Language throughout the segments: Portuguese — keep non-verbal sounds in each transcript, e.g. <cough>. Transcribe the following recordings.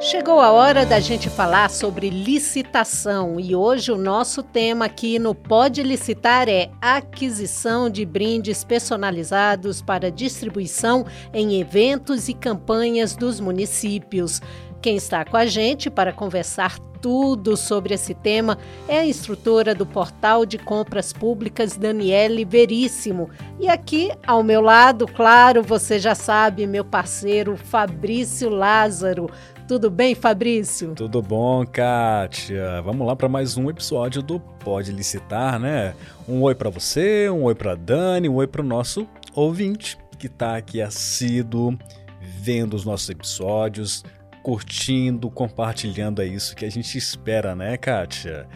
Chegou a hora da gente falar sobre licitação e hoje o nosso tema aqui no Pode Licitar é aquisição de brindes personalizados para distribuição em eventos e campanhas dos municípios. Quem está com a gente para conversar tudo sobre esse tema é a instrutora do Portal de Compras Públicas, Daniele Veríssimo. E aqui ao meu lado, claro, você já sabe, meu parceiro Fabrício Lázaro. Tudo bem, Fabrício? Tudo bom, Kátia. Vamos lá para mais um episódio do Pode Licitar, né? Um oi para você, um oi para Dani, um oi para o nosso ouvinte que está aqui assíduo, vendo os nossos episódios, curtindo, compartilhando, é isso que a gente espera, né, Kátia?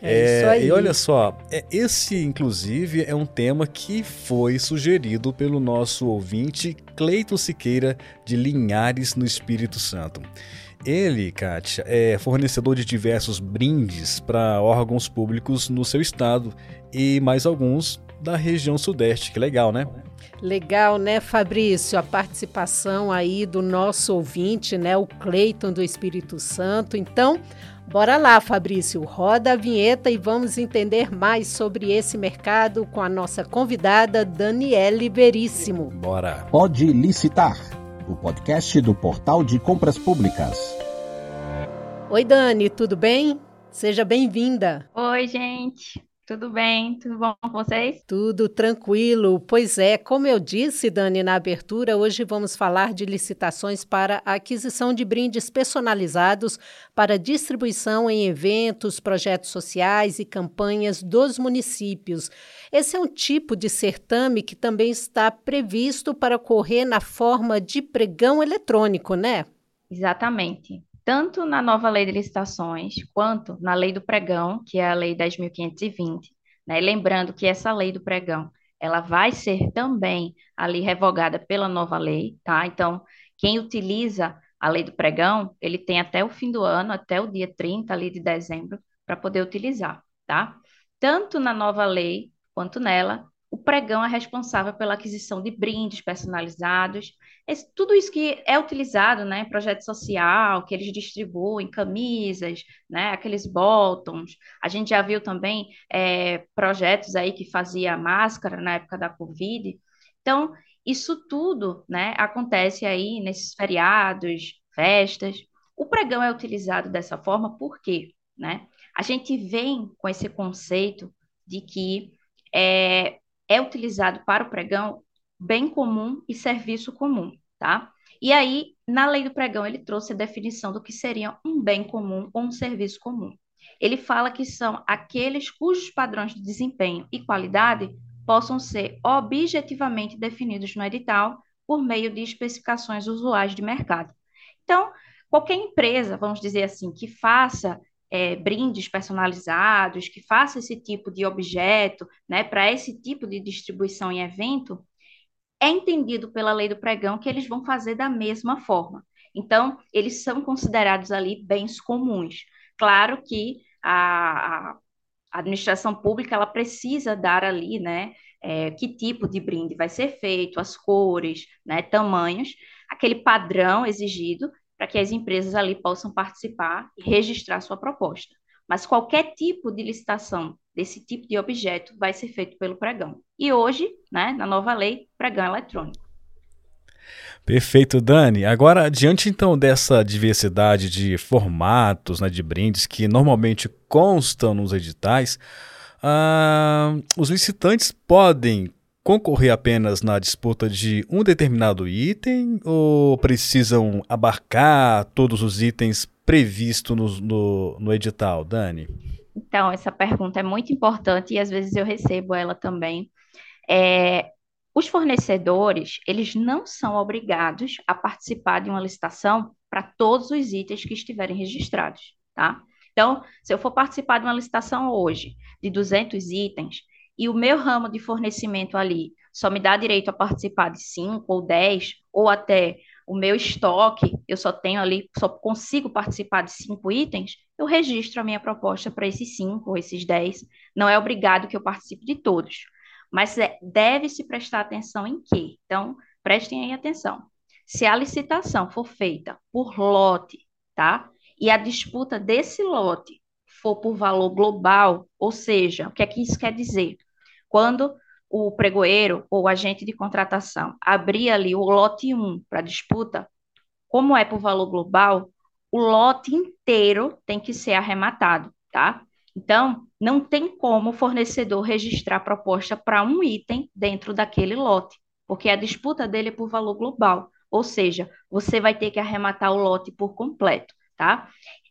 É, é isso aí. E olha só, é, esse, inclusive, é um tema que foi sugerido pelo nosso ouvinte Cleiton Siqueira, de Linhares, no Espírito Santo. Ele, Kátia, é fornecedor de diversos brindes para órgãos públicos no seu estado e mais alguns da região sudeste. Que legal, né? Legal, né, Fabrício? A participação aí do nosso ouvinte, né, o Cleiton do Espírito Santo. Então, bora lá, Fabrício, roda a vinheta e vamos entender mais sobre esse mercado com a nossa convidada Daniele Veríssimo. Bora. Pode licitar o podcast do Portal de Compras Públicas. Oi, Dani, tudo bem? Seja bem-vinda. Oi, gente. Tudo bem? Tudo bom com vocês? Tudo tranquilo. Pois é, como eu disse, Dani, na abertura, hoje vamos falar de licitações para a aquisição de brindes personalizados para distribuição em eventos, projetos sociais e campanhas dos municípios. Esse é um tipo de certame que também está previsto para ocorrer na forma de pregão eletrônico, né? Exatamente tanto na nova lei de licitações quanto na lei do pregão, que é a lei 10.520, né? Lembrando que essa lei do pregão, ela vai ser também ali revogada pela nova lei, tá? Então, quem utiliza a lei do pregão, ele tem até o fim do ano, até o dia 30 ali de dezembro, para poder utilizar, tá? Tanto na nova lei quanto nela, o pregão é responsável pela aquisição de brindes personalizados, esse, tudo isso que é utilizado, né, projeto social, que eles distribuem, camisas, né, aqueles bottoms. A gente já viu também é, projetos aí que fazia máscara na época da Covid. Então, isso tudo, né, acontece aí nesses feriados, festas. O pregão é utilizado dessa forma por quê? Né? A gente vem com esse conceito de que é, é utilizado para o pregão bem comum e serviço comum, tá? E aí, na lei do pregão, ele trouxe a definição do que seria um bem comum ou um serviço comum. Ele fala que são aqueles cujos padrões de desempenho e qualidade possam ser objetivamente definidos no edital por meio de especificações usuais de mercado. Então, qualquer empresa, vamos dizer assim, que faça é, brindes personalizados, que faça esse tipo de objeto, né, para esse tipo de distribuição em evento, é entendido pela lei do pregão que eles vão fazer da mesma forma. Então, eles são considerados ali bens comuns. Claro que a, a administração pública ela precisa dar ali, né, é, que tipo de brinde vai ser feito, as cores, né, tamanhos, aquele padrão exigido para que as empresas ali possam participar e registrar sua proposta. Mas qualquer tipo de licitação desse tipo de objeto vai ser feito pelo pregão. E hoje, né, na nova lei, pregão eletrônico. Perfeito, Dani. Agora, diante então dessa diversidade de formatos, né, de brindes que normalmente constam nos editais, ah, os licitantes podem concorrer apenas na disputa de um determinado item ou precisam abarcar todos os itens previstos no, no, no edital, Dani? Então, essa pergunta é muito importante e às vezes eu recebo ela também. É, os fornecedores, eles não são obrigados a participar de uma licitação para todos os itens que estiverem registrados, tá? Então, se eu for participar de uma licitação hoje de 200 itens, e o meu ramo de fornecimento ali só me dá direito a participar de 5 ou 10, ou até o meu estoque, eu só tenho ali, só consigo participar de 5 itens, eu registro a minha proposta para esses 5 ou esses 10. Não é obrigado que eu participe de todos. Mas é, deve-se prestar atenção em quê? Então, prestem aí atenção. Se a licitação for feita por lote, tá? E a disputa desse lote for por valor global, ou seja, o que é que isso quer dizer? Quando o pregoeiro ou agente de contratação abrir ali o lote 1 para disputa, como é por valor global, o lote inteiro tem que ser arrematado, tá? Então, não tem como o fornecedor registrar proposta para um item dentro daquele lote, porque a disputa dele é por valor global, ou seja, você vai ter que arrematar o lote por completo, tá?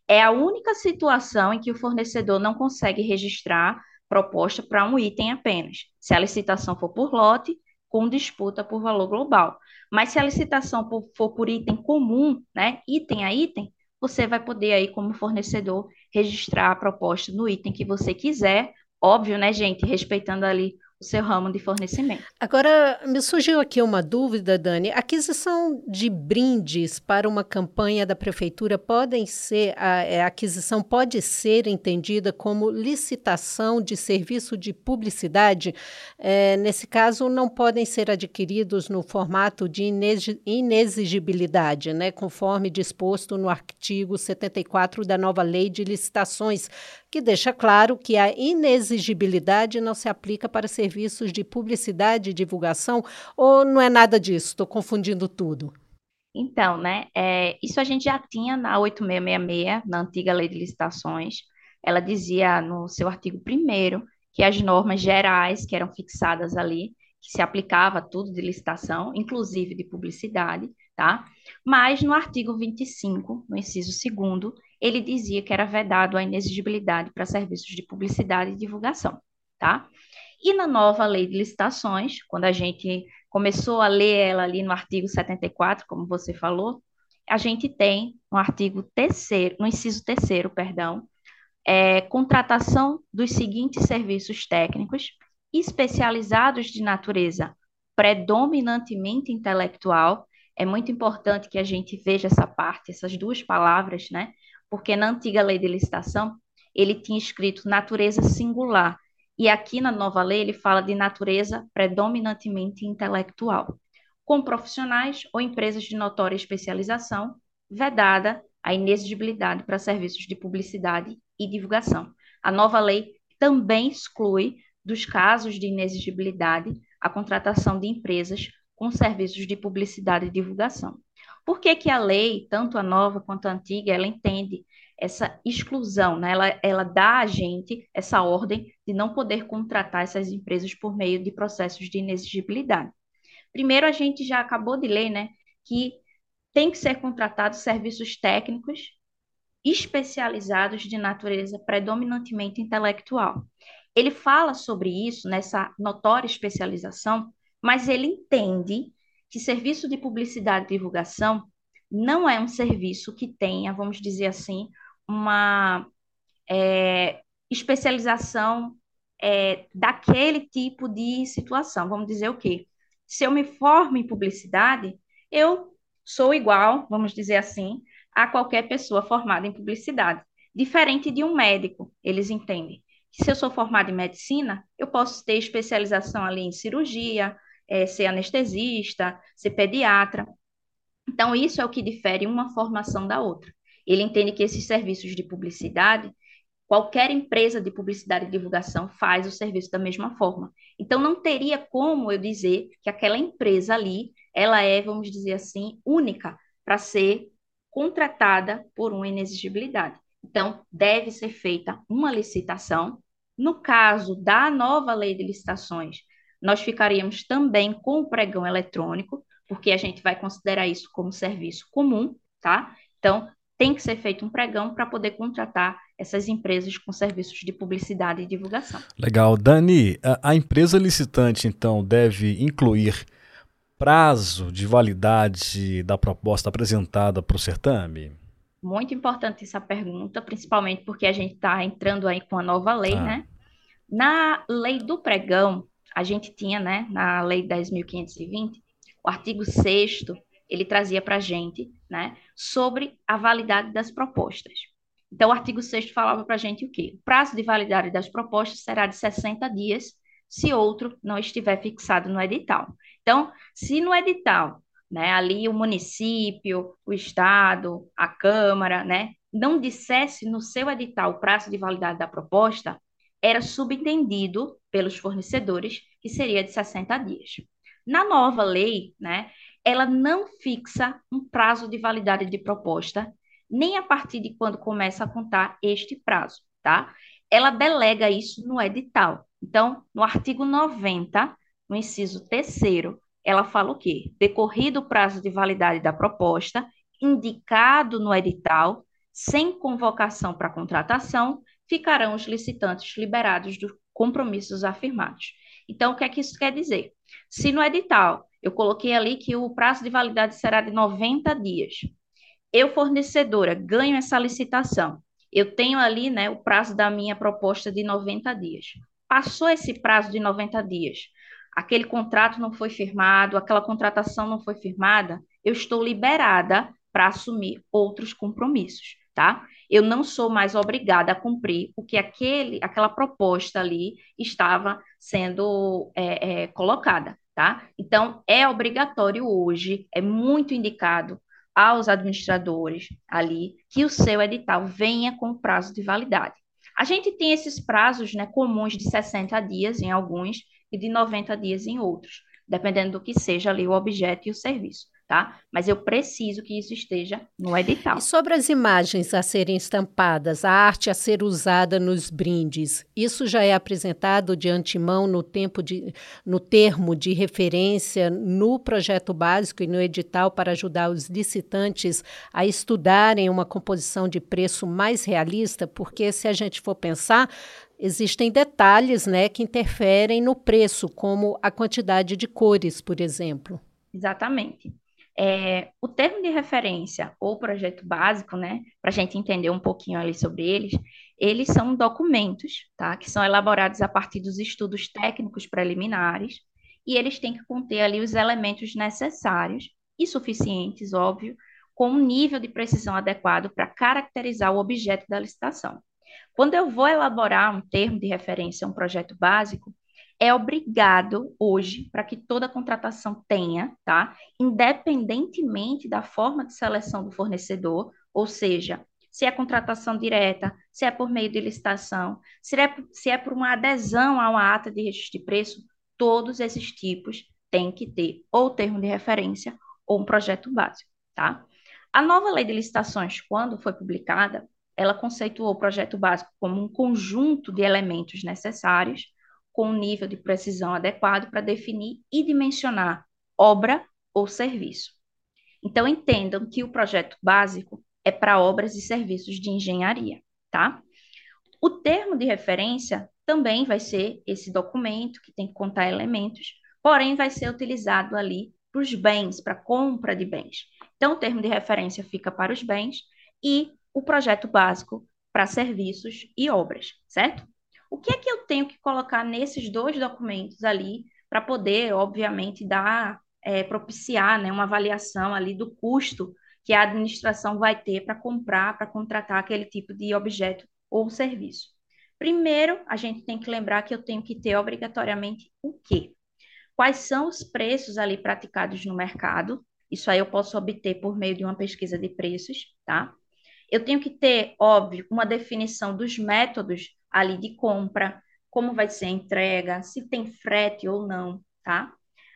É a única situação em que o fornecedor não consegue registrar proposta para um item apenas. Se a licitação for por lote, com disputa por valor global. Mas se a licitação for por item comum, né, item a item, você vai poder aí como fornecedor registrar a proposta no item que você quiser, óbvio, né, gente, respeitando ali o seu ramo de fornecimento. Agora, me surgiu aqui uma dúvida, Dani. Aquisição de brindes para uma campanha da prefeitura podem ser, a, é, a aquisição pode ser entendida como licitação de serviço de publicidade. É, nesse caso, não podem ser adquiridos no formato de inexigibilidade, né, conforme disposto no artigo 74 da nova Lei de Licitações, que deixa claro que a inexigibilidade não se aplica para serviços de publicidade e divulgação, ou não é nada disso? Estou confundindo tudo. Então, né, é, isso a gente já tinha na 8666, na antiga lei de licitações. Ela dizia no seu artigo 1 que as normas gerais que eram fixadas ali, que se aplicava a tudo de licitação, inclusive de publicidade, tá? Mas no artigo 25, no inciso 2 ele dizia que era vedado a inexigibilidade para serviços de publicidade e divulgação, tá? E na nova lei de licitações, quando a gente começou a ler ela ali no artigo 74, como você falou, a gente tem no artigo terceiro, no inciso terceiro, perdão, é, contratação dos seguintes serviços técnicos especializados de natureza predominantemente intelectual. É muito importante que a gente veja essa parte, essas duas palavras, né? Porque na antiga lei de licitação ele tinha escrito natureza singular, e aqui na nova lei ele fala de natureza predominantemente intelectual, com profissionais ou empresas de notória especialização, vedada a inexigibilidade para serviços de publicidade e divulgação. A nova lei também exclui dos casos de inexigibilidade a contratação de empresas com serviços de publicidade e divulgação. Por que, que a lei, tanto a nova quanto a antiga, ela entende essa exclusão, né? ela, ela dá a gente essa ordem de não poder contratar essas empresas por meio de processos de inexigibilidade. Primeiro, a gente já acabou de ler né, que tem que ser contratados serviços técnicos especializados de natureza predominantemente intelectual. Ele fala sobre isso, nessa notória especialização, mas ele entende que serviço de publicidade e divulgação não é um serviço que tenha, vamos dizer assim, uma é, especialização é, daquele tipo de situação. Vamos dizer o quê? Se eu me formo em publicidade, eu sou igual, vamos dizer assim, a qualquer pessoa formada em publicidade. Diferente de um médico, eles entendem. Se eu sou formada em medicina, eu posso ter especialização ali em cirurgia, é, ser anestesista, ser pediatra. Então, isso é o que difere uma formação da outra. Ele entende que esses serviços de publicidade, qualquer empresa de publicidade e divulgação faz o serviço da mesma forma. Então, não teria como eu dizer que aquela empresa ali, ela é, vamos dizer assim, única para ser contratada por uma inexigibilidade. Então, deve ser feita uma licitação. No caso da nova lei de licitações, nós ficaríamos também com o pregão eletrônico, porque a gente vai considerar isso como serviço comum, tá? Então, tem que ser feito um pregão para poder contratar essas empresas com serviços de publicidade e divulgação. Legal. Dani, a, a empresa licitante, então, deve incluir prazo de validade da proposta apresentada para o certame? Muito importante essa pergunta, principalmente porque a gente está entrando aí com a nova lei, ah. né? Na lei do pregão, a gente tinha, né, na Lei 10.520, o artigo 6 ele trazia para a gente, né, sobre a validade das propostas. Então, o artigo 6 falava para a gente o quê? O prazo de validade das propostas será de 60 dias, se outro não estiver fixado no edital. Então, se no edital né, ali o município, o estado, a câmara, né, não dissesse no seu edital o prazo de validade da proposta, era subentendido pelos fornecedores que seria de 60 dias. Na nova lei, né, ela não fixa um prazo de validade de proposta, nem a partir de quando começa a contar este prazo, tá? Ela delega isso no edital. Então, no artigo 90, no inciso terceiro, ela fala o quê? Decorrido o prazo de validade da proposta, indicado no edital, sem convocação para contratação, ficarão os licitantes liberados dos compromissos afirmados. Então, o que é que isso quer dizer? Se no edital eu coloquei ali que o prazo de validade será de 90 dias, eu, fornecedora, ganho essa licitação, eu tenho ali né, o prazo da minha proposta de 90 dias. Passou esse prazo de 90 dias, aquele contrato não foi firmado, aquela contratação não foi firmada, eu estou liberada para assumir outros compromissos, tá? Eu não sou mais obrigada a cumprir o que aquele, aquela proposta ali estava sendo é, é, colocada, tá? Então, é obrigatório hoje, é muito indicado aos administradores ali que o seu edital venha com prazo de validade. A gente tem esses prazos né, comuns de 60 dias em alguns e de 90 dias em outros, dependendo do que seja ali o objeto e o serviço tá? Mas eu preciso que isso esteja no edital. E sobre as imagens a serem estampadas, a arte a ser usada nos brindes, isso já é apresentado de antemão no tempo de, no termo de referência no projeto básico e no edital para ajudar os licitantes a estudarem uma composição de preço mais realista, porque se a gente for pensar, existem detalhes, né, que interferem no preço, como a quantidade de cores, por exemplo. Exatamente. É, o termo de referência ou projeto básico, né, para a gente entender um pouquinho ali sobre eles, eles são documentos, tá, que são elaborados a partir dos estudos técnicos preliminares e eles têm que conter ali os elementos necessários e suficientes, óbvio, com um nível de precisão adequado para caracterizar o objeto da licitação. Quando eu vou elaborar um termo de referência, um projeto básico, é obrigado hoje para que toda contratação tenha, tá? Independentemente da forma de seleção do fornecedor, ou seja, se é contratação direta, se é por meio de licitação, se é, se é por uma adesão a uma ata de registro de preço, todos esses tipos têm que ter ou termo de referência ou um projeto básico, tá? A nova lei de licitações, quando foi publicada, ela conceituou o projeto básico como um conjunto de elementos necessários com um nível de precisão adequado para definir e dimensionar obra ou serviço. Então, entendam que o projeto básico é para obras e serviços de engenharia, tá? O termo de referência também vai ser esse documento que tem que contar elementos, porém vai ser utilizado ali para os bens, para compra de bens. Então, o termo de referência fica para os bens e o projeto básico para serviços e obras, certo? O que é que eu tenho que colocar nesses dois documentos ali para poder, obviamente, dar, é, propiciar né, uma avaliação ali do custo que a administração vai ter para comprar, para contratar aquele tipo de objeto ou serviço. Primeiro, a gente tem que lembrar que eu tenho que ter obrigatoriamente o quê? Quais são os preços ali praticados no mercado? Isso aí eu posso obter por meio de uma pesquisa de preços, tá? Eu tenho que ter, óbvio, uma definição dos métodos ali de compra, como vai ser a entrega, se tem frete ou não, tá?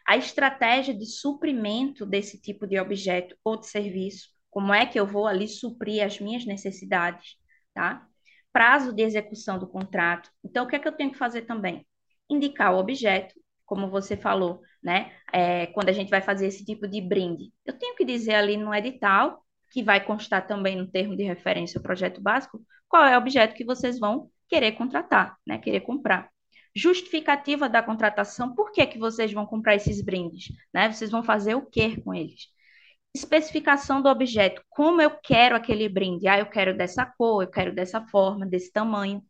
A estratégia de suprimento desse tipo de objeto ou de serviço, como é que eu vou ali suprir as minhas necessidades, tá? Prazo de execução do contrato. Então, o que é que eu tenho que fazer também? Indicar o objeto, como você falou, né? É, quando a gente vai fazer esse tipo de brinde. Eu tenho que dizer ali no edital, que vai constar também no termo de referência o projeto básico, qual é o objeto que vocês vão querer contratar, né? Querer comprar. Justificativa da contratação, por que, que vocês vão comprar esses brindes? Né? Vocês vão fazer o que com eles? Especificação do objeto, como eu quero aquele brinde? Ah, eu quero dessa cor, eu quero dessa forma, desse tamanho.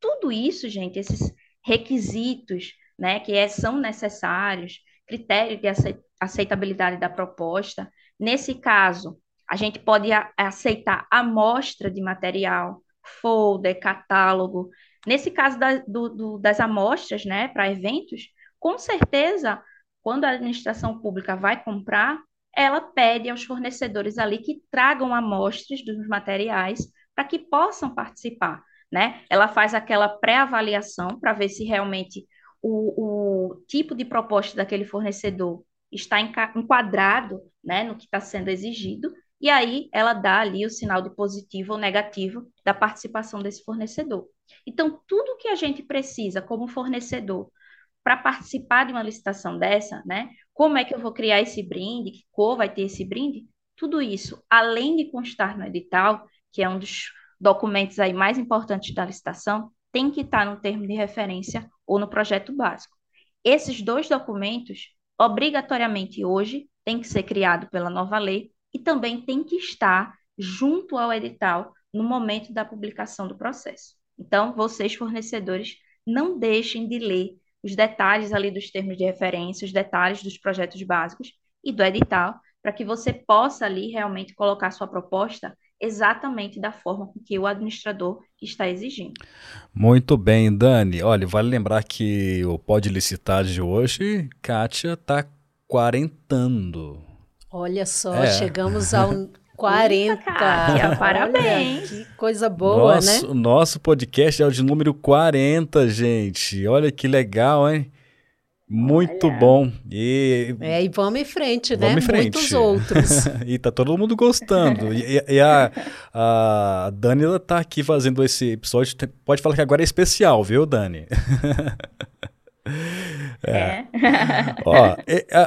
Tudo isso, gente, esses requisitos, né, que é, são necessários, critério de aceitabilidade da proposta. Nesse caso, a gente pode aceitar amostra de material, folder, catálogo. Nesse caso da, do, do, das amostras, né, para eventos, com certeza, quando a administração pública vai comprar, ela pede aos fornecedores ali que tragam amostras dos materiais para que possam participar, né? Ela faz aquela pré-avaliação para ver se realmente o, o tipo de proposta daquele fornecedor está enquadrado, né, no que está sendo exigido, e aí ela dá ali o sinal de positivo ou negativo da participação desse fornecedor. Então, tudo que a gente precisa como fornecedor para participar de uma licitação dessa, né? Como é que eu vou criar esse brinde? Que cor vai ter esse brinde? Tudo isso, além de constar no edital, que é um dos documentos aí mais importantes da licitação, tem que estar no termo de referência ou no projeto básico. Esses dois documentos, obrigatoriamente hoje, têm que ser criados pela nova lei e também tem que estar junto ao edital no momento da publicação do processo. Então, vocês, fornecedores, não deixem de ler os detalhes ali dos termos de referência, os detalhes dos projetos básicos e do edital, para que você possa ali realmente colocar sua proposta exatamente da forma que o administrador está exigindo. Muito bem, Dani. Olha, vale lembrar que o Pode Licitar de hoje, Kátia está quarentando. Olha só, é. chegamos ao 40. <laughs> Eita, parabéns. Olha, que coisa boa, nosso, né? Nosso podcast é o de número 40, gente. Olha que legal, hein? Muito Olha. bom. E, é, e vamos em frente, vamos né? Em frente. Muitos outros. <laughs> e tá todo mundo gostando. e, e a, a Dani ela tá aqui fazendo esse episódio. Pode falar que agora é especial, viu, Dani? <laughs> É. é. <laughs> <laughs> Ó,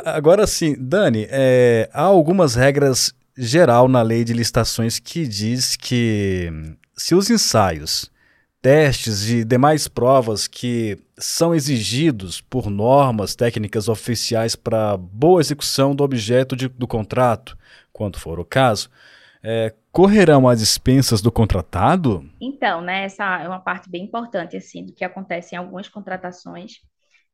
agora sim, Dani, é, há algumas regras geral na lei de licitações que diz que se os ensaios, testes e demais provas que são exigidos por normas técnicas oficiais para boa execução do objeto de, do contrato, quando for o caso, é, correrão às dispensas do contratado? Então, né, essa é uma parte bem importante assim do que acontece em algumas contratações.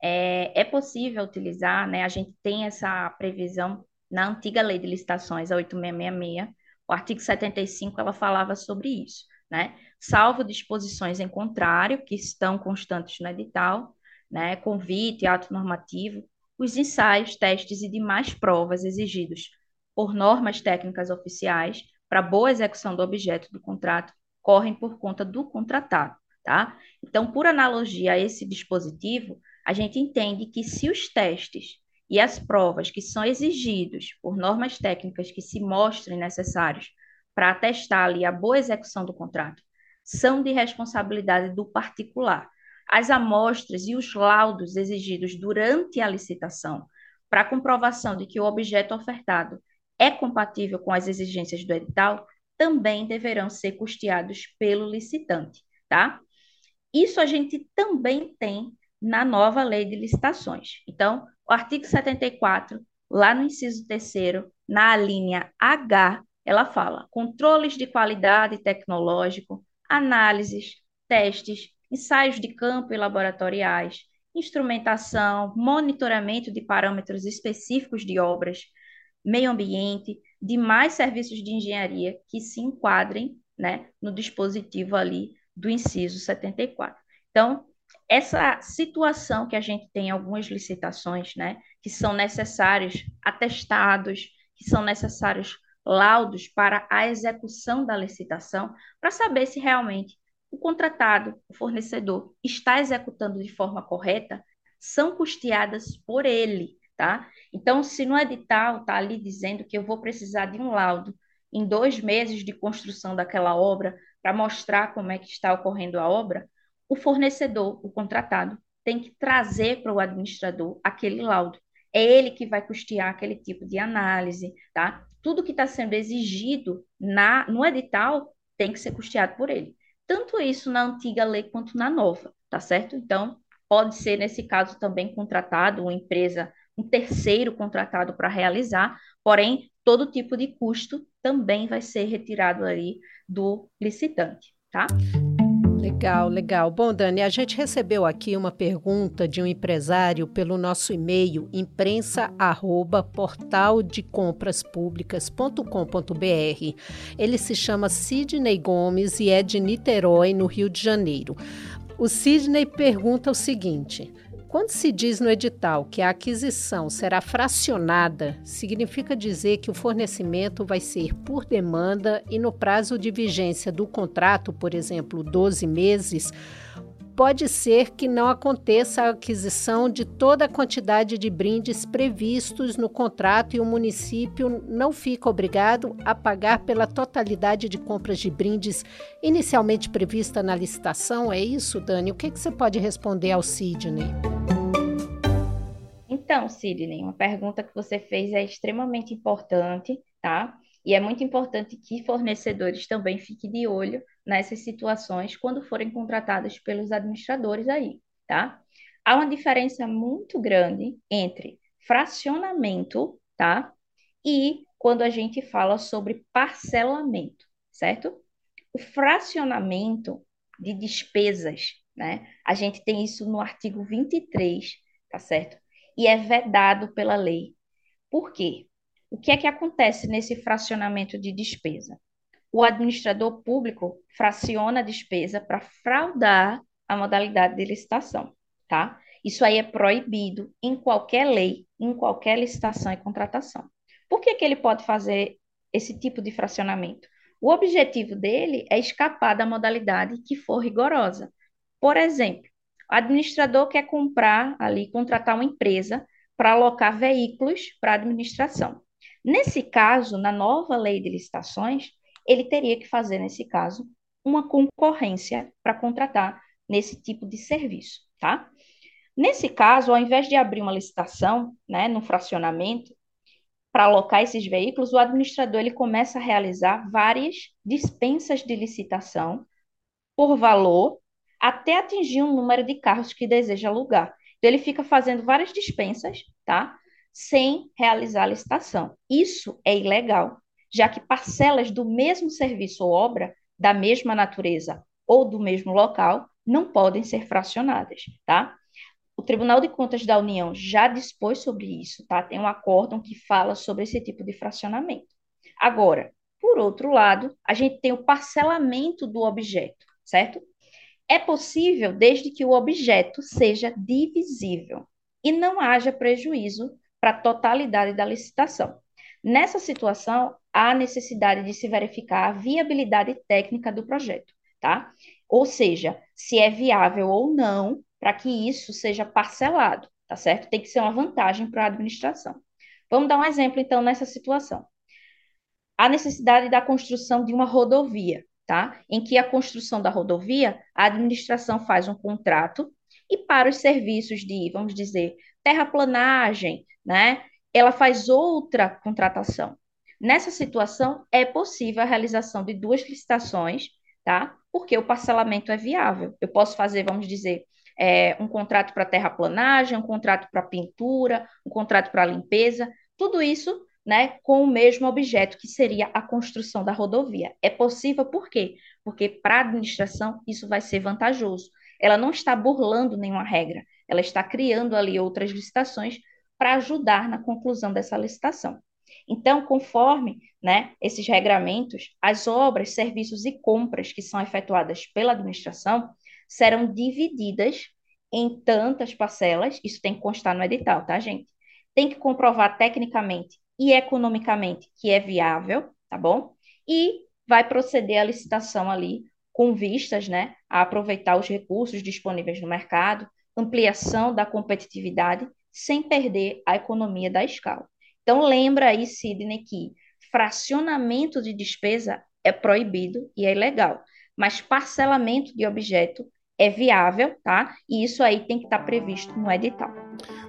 É, é possível utilizar, né, a gente tem essa previsão na antiga lei de licitações, a 8666, o artigo 75, ela falava sobre isso, né? Salvo disposições em contrário, que estão constantes no edital, né? Convite, ato normativo, os ensaios, testes e demais provas exigidos por normas técnicas oficiais para boa execução do objeto do contrato correm por conta do contratado, tá? Então, por analogia a esse dispositivo, a gente entende que se os testes e as provas que são exigidos por normas técnicas que se mostrem necessários para atestar ali a boa execução do contrato são de responsabilidade do particular. As amostras e os laudos exigidos durante a licitação para comprovação de que o objeto ofertado é compatível com as exigências do edital também deverão ser custeados pelo licitante, tá? Isso a gente também tem na nova lei de licitações. Então, o artigo 74, lá no inciso 3 na linha H, ela fala controles de qualidade tecnológico, análises, testes, ensaios de campo e laboratoriais, instrumentação, monitoramento de parâmetros específicos de obras, meio ambiente, demais serviços de engenharia que se enquadrem né, no dispositivo ali do inciso 74. Então, essa situação que a gente tem em algumas licitações, né, que são necessários atestados, que são necessários laudos para a execução da licitação, para saber se realmente o contratado, o fornecedor, está executando de forma correta, são custeadas por ele, tá? Então, se no edital está ali dizendo que eu vou precisar de um laudo em dois meses de construção daquela obra para mostrar como é que está ocorrendo a obra, o fornecedor, o contratado, tem que trazer para o administrador aquele laudo. É ele que vai custear aquele tipo de análise, tá? Tudo que está sendo exigido na, no edital tem que ser custeado por ele. Tanto isso na antiga lei quanto na nova, tá certo? Então, pode ser, nesse caso, também contratado uma empresa, um terceiro contratado para realizar, porém, todo tipo de custo também vai ser retirado aí do licitante, tá? Legal, legal. Bom, Dani, a gente recebeu aqui uma pergunta de um empresário pelo nosso e-mail imprensa@portaldecompraspublicas.com.br. Ele se chama Sidney Gomes e é de Niterói, no Rio de Janeiro. O Sidney pergunta o seguinte: Quando se diz no edital que a aquisição será fracionada, significa dizer que o fornecimento vai ser por demanda e no prazo de vigência do contrato, por exemplo, 12 meses, pode ser que não aconteça a aquisição de toda a quantidade de brindes previstos no contrato e o município não fica obrigado a pagar pela totalidade de compras de brindes inicialmente prevista na licitação. É isso, Dani? O que, que você pode responder ao Sidney? Então, Sidney, uma pergunta que você fez é extremamente importante, tá? E é muito importante que fornecedores também fiquem de olho nessas situações quando forem contratados pelos administradores aí, tá? Há uma diferença muito grande entre fracionamento, tá? E quando a gente fala sobre parcelamento, certo? O fracionamento de despesas, né? A gente tem isso no artigo 23, tá certo? E é vedado pela lei. Por quê? O que é que acontece nesse fracionamento de despesa? O administrador público fraciona a despesa para fraudar a modalidade de licitação, tá? Isso aí é proibido em qualquer lei, em qualquer licitação e contratação. Por que, que ele pode fazer esse tipo de fracionamento? O objetivo dele é escapar da modalidade que for rigorosa. Por exemplo, o administrador quer comprar ali, contratar uma empresa para alocar veículos para administração. Nesse caso, na nova lei de licitações, ele teria que fazer, nesse caso, uma concorrência para contratar nesse tipo de serviço, tá? Nesse caso, ao invés de abrir uma licitação, né, no fracionamento, para alocar esses veículos, o administrador ele começa a realizar várias dispensas de licitação por valor até atingir um número de carros que deseja alugar. Então, ele fica fazendo várias dispensas, tá? sem realizar a licitação. Isso é ilegal, já que parcelas do mesmo serviço ou obra, da mesma natureza ou do mesmo local, não podem ser fracionadas, tá? O Tribunal de Contas da União já dispôs sobre isso, tá? Tem um acórdão que fala sobre esse tipo de fracionamento. Agora, por outro lado, a gente tem o parcelamento do objeto, certo? É possível desde que o objeto seja divisível e não haja prejuízo para a totalidade da licitação. Nessa situação, há necessidade de se verificar a viabilidade técnica do projeto, tá? Ou seja, se é viável ou não para que isso seja parcelado, tá certo? Tem que ser uma vantagem para a administração. Vamos dar um exemplo, então, nessa situação. A necessidade da construção de uma rodovia, tá? Em que a construção da rodovia, a administração faz um contrato e para os serviços de, vamos dizer, terraplanagem, né? Ela faz outra contratação. Nessa situação, é possível a realização de duas licitações, tá? Porque o parcelamento é viável. Eu posso fazer, vamos dizer, é, um contrato para terraplanagem, um contrato para pintura, um contrato para limpeza, tudo isso né, com o mesmo objeto, que seria a construção da rodovia. É possível por quê? Porque para a administração isso vai ser vantajoso. Ela não está burlando nenhuma regra, ela está criando ali outras licitações para ajudar na conclusão dessa licitação. Então, conforme né, esses regramentos, as obras, serviços e compras que são efetuadas pela administração serão divididas em tantas parcelas, isso tem que constar no edital, tá, gente? Tem que comprovar tecnicamente e economicamente que é viável, tá bom? E vai proceder a licitação ali com vistas, né, a aproveitar os recursos disponíveis no mercado, ampliação da competitividade sem perder a economia da escala. Então, lembra aí, Sidney, que fracionamento de despesa é proibido e é ilegal, mas parcelamento de objeto é viável, tá? E isso aí tem que estar tá previsto no edital.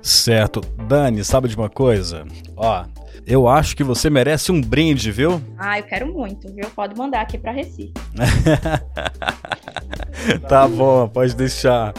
Certo. Dani, sabe de uma coisa? Ó, eu acho que você merece um brinde, viu? Ah, eu quero muito, viu? Pode mandar aqui para Recife. <laughs> tá bom, pode deixar.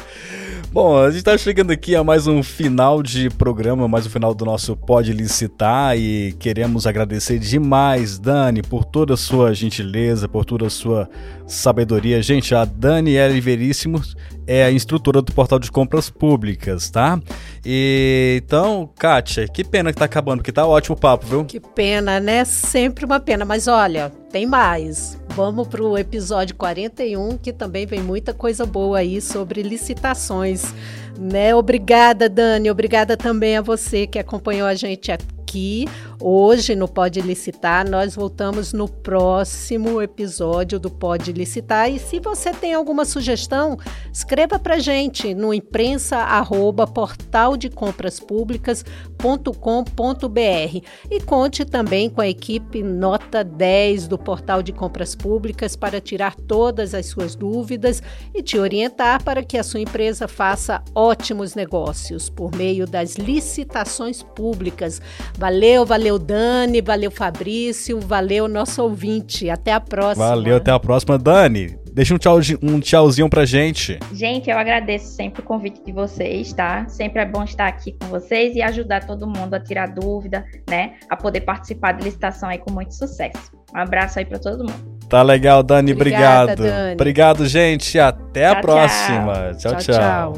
Bom, a gente está chegando aqui a mais um final de programa, mais um final do nosso Pode Licitar e queremos agradecer demais, Dani, por toda a sua gentileza, por toda a sua sabedoria. Gente, a Daniela Veríssimo é a instrutora do portal de compras públicas, tá? E, então, Kátia, que pena que tá acabando, porque tá ótimo o papo, viu? Que pena, né? Sempre uma pena, mas olha, tem mais. vamos para o episódio 41, que também vem muita coisa boa aí sobre licitações. Né? Obrigada, Dani. Obrigada também a você que acompanhou a gente aqui aqui hoje no Pode Licitar. Nós voltamos no próximo episódio do Pode Licitar. E se você tem alguma sugestão, escreva para gente no imprensa arroba portaldecompraspublicas.com.br e conte também com a equipe nota 10 do Portal de Compras Públicas para tirar todas as suas dúvidas e te orientar para que a sua empresa faça ótimos negócios por meio das licitações públicas. Valeu, valeu Dani, valeu Fabrício, valeu nosso ouvinte. Até a próxima. Valeu, até a próxima, Dani. Deixa um, tchau, um tchauzinho pra gente. Gente, eu agradeço sempre o convite de vocês, tá? Sempre é bom estar aqui com vocês e ajudar todo mundo a tirar dúvida, né? A poder participar da licitação aí com muito sucesso. Um abraço aí para todo mundo. Tá legal, Dani. Obrigada, obrigado. Dani. Obrigado, gente. Até tchau, a próxima. Tchau tchau, tchau, tchau.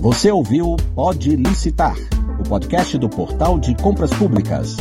Você ouviu Pode Licitar podcast do Portal de Compras Públicas.